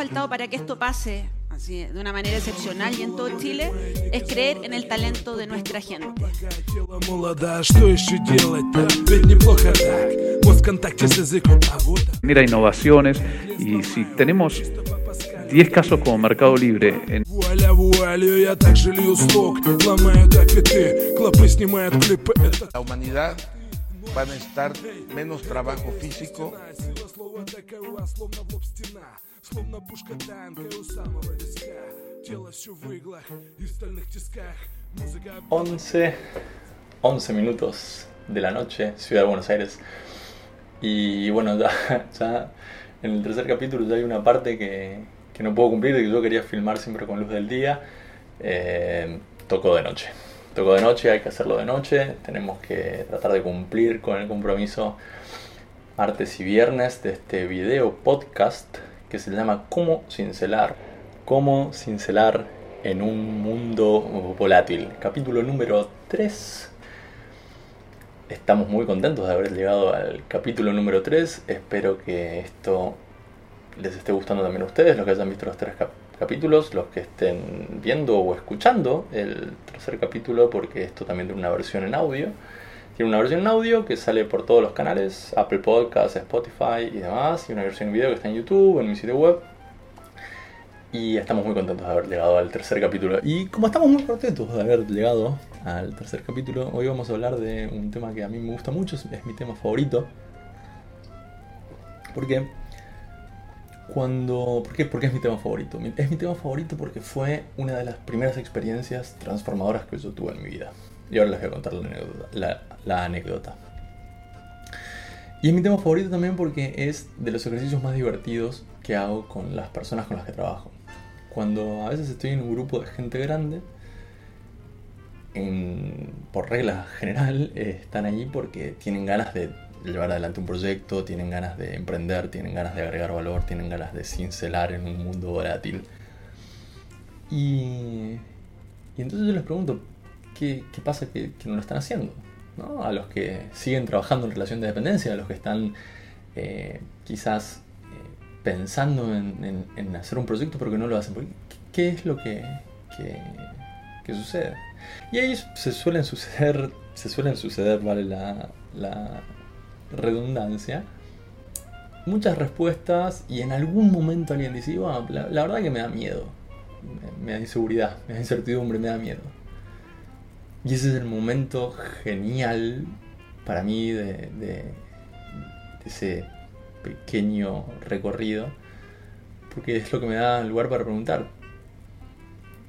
faltado para que esto pase así, de una manera excepcional y en todo Chile es creer en el talento de nuestra gente. Mira innovaciones y si tenemos 10 casos como Mercado Libre. En... La humanidad va a necesitar menos trabajo físico. 11, 11 minutos de la noche, Ciudad de Buenos Aires. Y bueno, ya, en el tercer capítulo ya hay una parte que, que no puedo cumplir, que yo quería filmar siempre con luz del día. Eh, tocó de noche. Tocó de noche, hay que hacerlo de noche. Tenemos que tratar de cumplir con el compromiso martes y viernes de este video podcast que se llama Cómo cincelar. Cómo cincelar en un mundo volátil. Capítulo número 3. Estamos muy contentos de haber llegado al capítulo número 3. Espero que esto les esté gustando también a ustedes, los que hayan visto los tres capítulos, los que estén viendo o escuchando el tercer capítulo, porque esto también tiene una versión en audio. Tiene una versión en audio que sale por todos los canales, Apple Podcasts, Spotify y demás, y una versión en video que está en YouTube, en mi sitio web. Y estamos muy contentos de haber llegado al tercer capítulo. Y como estamos muy contentos de haber llegado al tercer capítulo, hoy vamos a hablar de un tema que a mí me gusta mucho, es mi tema favorito. Porque cuando... ¿Por qué? Porque es mi tema favorito. Es mi tema favorito porque fue una de las primeras experiencias transformadoras que yo tuve en mi vida. Y ahora les voy a contar la anécdota. Y es mi tema favorito también porque es de los ejercicios más divertidos que hago con las personas con las que trabajo. Cuando a veces estoy en un grupo de gente grande, por regla general, eh, están allí porque tienen ganas de llevar adelante un proyecto, tienen ganas de emprender, tienen ganas de agregar valor, tienen ganas de cincelar en un mundo volátil. Y, y entonces yo les pregunto, ¿qué, pasa que, no lo están haciendo? ¿No? A los que siguen trabajando en relación de dependencia, a los que están eh, quizás eh, pensando en, hacer un proyecto pero que no lo hacen. ¿Qué es lo que, que, sucede? Y ahí se suelen suceder, se suelen suceder, vale la, la redundancia, muchas respuestas y en algún momento alguien dice, la, verdad que me da miedo, me, da inseguridad, me da incertidumbre, me da miedo. Y ese es el momento genial para mí de, ese pequeño recorrido, porque es lo que me da lugar para preguntar,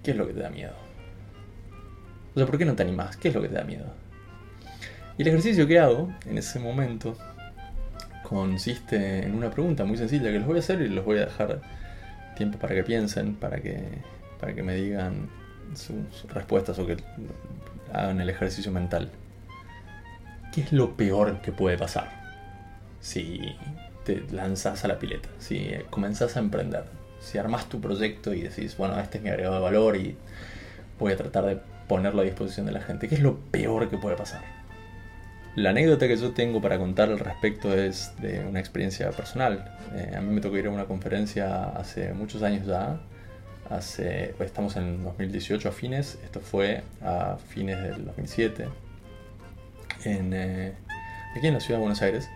¿qué es lo que te da miedo? O sea, ¿por qué no te animas? ¿Qué es lo que te da miedo? Y el ejercicio que hago en ese momento consiste en una pregunta muy sencilla que les voy a hacer y les voy a dejar tiempo para que piensen, para que, para que me digan sus respuestas o que hagan el ejercicio mental. ¿Qué es lo peor que puede pasar si te lanzas a la pileta, si comenzás a emprender, si armas tu proyecto y decís, bueno, este es mi agregado de valor y voy a tratar de ponerlo a disposición de la gente? ¿Qué es lo peor que puede pasar? La anécdota que yo tengo para contar al respecto es de una experiencia personal. Eh, a mí me tocó ir a una conferencia hace muchos años ya. Hace, pues, estamos en 2018 a fines, esto fue a fines del 2007, en, eh, aquí en la ciudad de Buenos Aires.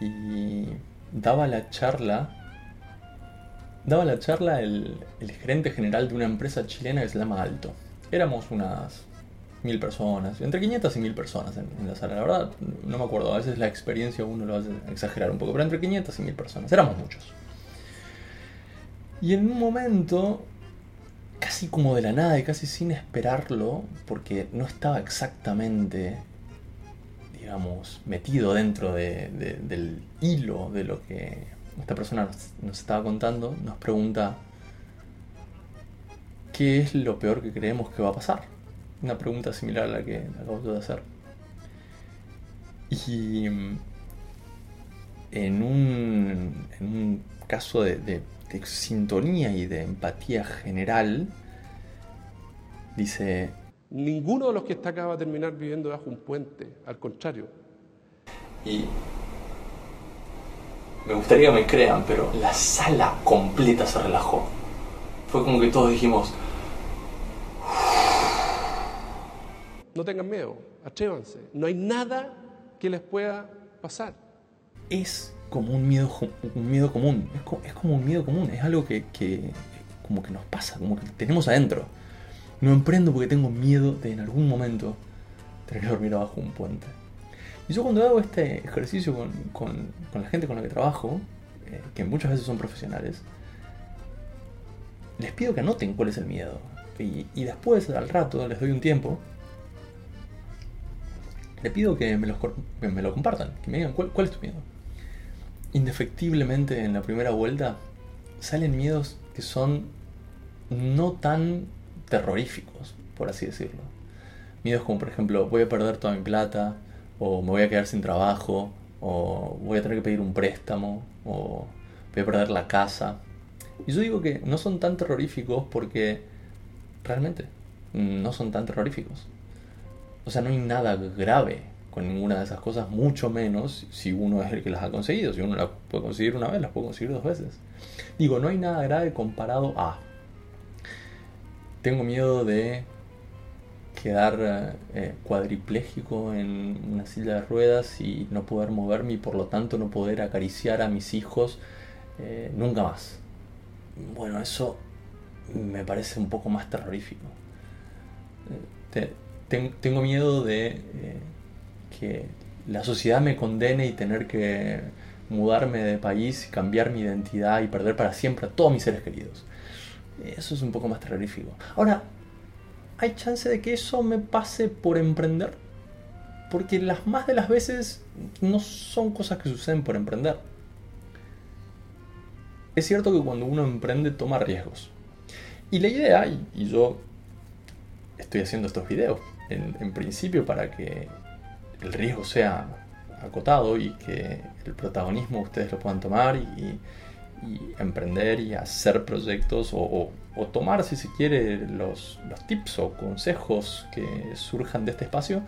Y daba la charla, daba la charla el, gerente general de una empresa chilena que se llama Alto. Éramos unas mil personas, entre 500 y mil personas en, la sala. La verdad, no me acuerdo, a veces la experiencia uno lo hace exagerar un poco, pero entre 500 y mil personas, éramos muchos. Y en un momento, casi como de la nada y casi sin esperarlo, porque no estaba exactamente, digamos, metido dentro del hilo de lo que esta persona nos estaba contando, nos pregunta, ¿qué es lo peor que creemos que va a pasar? una pregunta similar a la que acabo de hacer. Y mm, en un, en un caso de, sintonía y de empatía general, dice... Ninguno de los que está acá va a terminar viviendo bajo un puente, al contrario. Y me gustaría que me crean, pero la sala completa se relajó. Fue como que todos dijimos, No tengan miedo, atrévanse. No hay nada que les pueda pasar. es como un miedo, un miedo común. Es, co- es como un miedo común. Es algo que, que como que nos pasa, como que tenemos adentro. No emprendo porque tengo miedo de en algún momento tener que dormir abajo un puente. Y yo cuando hago este ejercicio con, con- con la gente con la que trabajo, eh, que muchas veces son profesionales, les pido que anoten cuál es el miedo. Y, y después, al rato, les doy un tiempo, le pido que me, los me lo compartan, que me digan cuál, cuál es tu miedo. Indefectiblemente en la primera vuelta salen miedos que son no tan terroríficos, por así decirlo. Miedos como por ejemplo voy a perder toda mi plata, o me voy a quedar sin trabajo, o voy a tener que pedir un préstamo, o voy a perder la casa. Y yo digo que no son tan terroríficos porque realmente no son tan terroríficos. O sea, no hay nada grave con ninguna de esas cosas, mucho menos si uno es el que las ha conseguido. Si uno las puede conseguir una vez, las puede conseguir dos veces. Digo, no hay nada grave comparado a... Tengo miedo de quedar eh, en una silla de ruedas y no poder moverme y por lo tanto no poder acariciar a mis hijos eh, nunca más. Bueno, eso me parece un poco más terrorífico. Eh, te- ten- tengo miedo de eh, que la sociedad me condene y tener que mudarme de país, cambiar mi identidad y perder para siempre a todos mis seres queridos. Eso es un poco más terrorífico. Ahora, ¿hay chance de que eso me pase por emprender? Porque las más de las veces no son cosas que suceden por emprender. Es cierto que cuando uno emprende toma riesgos. Y la idea, y, yo estoy haciendo estos videos en, en principio para que el riesgo sea acotado y que el protagonismo ustedes lo puedan tomar y, emprender y hacer proyectos o, tomar si se quiere los, los tips o consejos que surjan de este espacio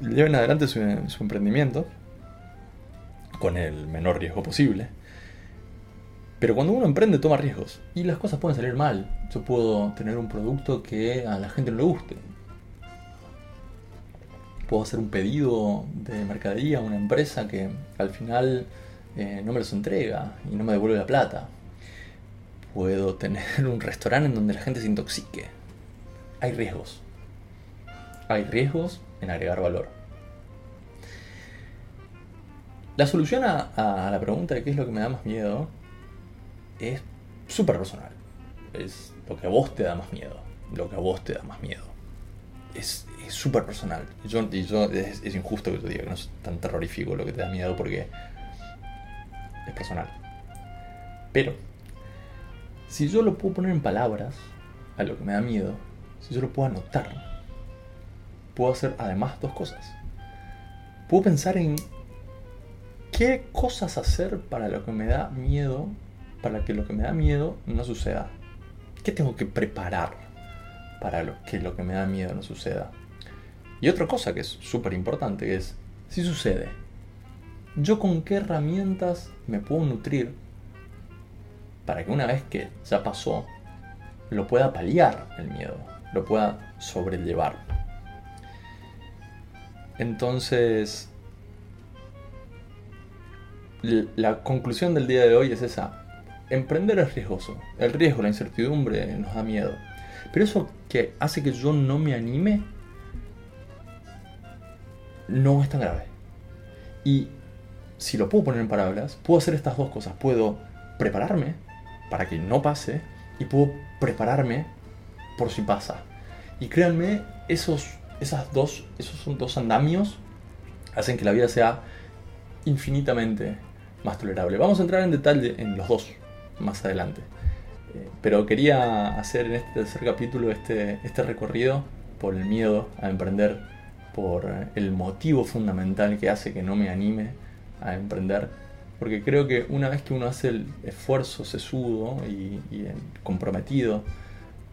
lleven adelante su, su emprendimiento con el menor riesgo posible pero cuando uno emprende toma riesgos y las cosas pueden salir mal. Yo puedo tener un producto que a la gente no le guste. Puedo hacer un pedido de mercadería a una empresa que al final eh, no me los entrega y no me devuelve la plata. Puedo tener un restaurante en donde la gente se intoxique. Hay riesgos. Hay riesgos en agregar valor. La solución a, a la pregunta de qué es lo que me da más miedo es súper personal. Es lo que a vos te da más miedo. Lo que a vos te da más miedo. Es es súper personal. Yo, es injusto que yo diga que no es tan terrorífico lo que te da miedo porque es personal. Pero, si yo lo puedo poner en palabras a lo que me da miedo, si yo lo puedo anotar, puedo hacer además dos cosas. Puedo pensar en qué cosas hacer para lo que me da miedo, para que lo que me da miedo no suceda. ¿Qué tengo que preparar para lo que lo que me da miedo no suceda? Y otra cosa que es súper importante es, si sucede, ¿yo con qué herramientas me puedo nutrir para que una vez que ya pasó, lo pueda paliar el miedo, lo pueda sobrellevar? Entonces, la conclusión del día de hoy es esa. Emprender es riesgoso. El riesgo, la incertidumbre nos da miedo. Pero eso que hace que yo no me anime no es tan grave. Y si lo puedo poner en palabras, puedo hacer estas dos cosas. Puedo prepararme para que no pase y puedo prepararme por si pasa. Y créanme, esos, esas dos, esos son dos andamios hacen que la vida sea infinitamente más tolerable. Vamos a entrar en detalle en los dos más adelante. Eh, Pero quería hacer en este tercer capítulo este, este recorrido por el miedo a emprender, por el motivo fundamental que hace que no me anime a emprender. Porque creo que una vez que uno hace el esfuerzo sesudo y, y comprometido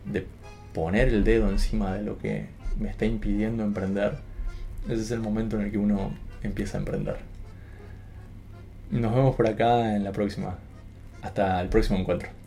de poner el dedo encima de lo que me está impidiendo emprender, ese es el momento en el que uno empieza a emprender. Nos vemos por acá en la próxima. Hasta el próximo encuentro.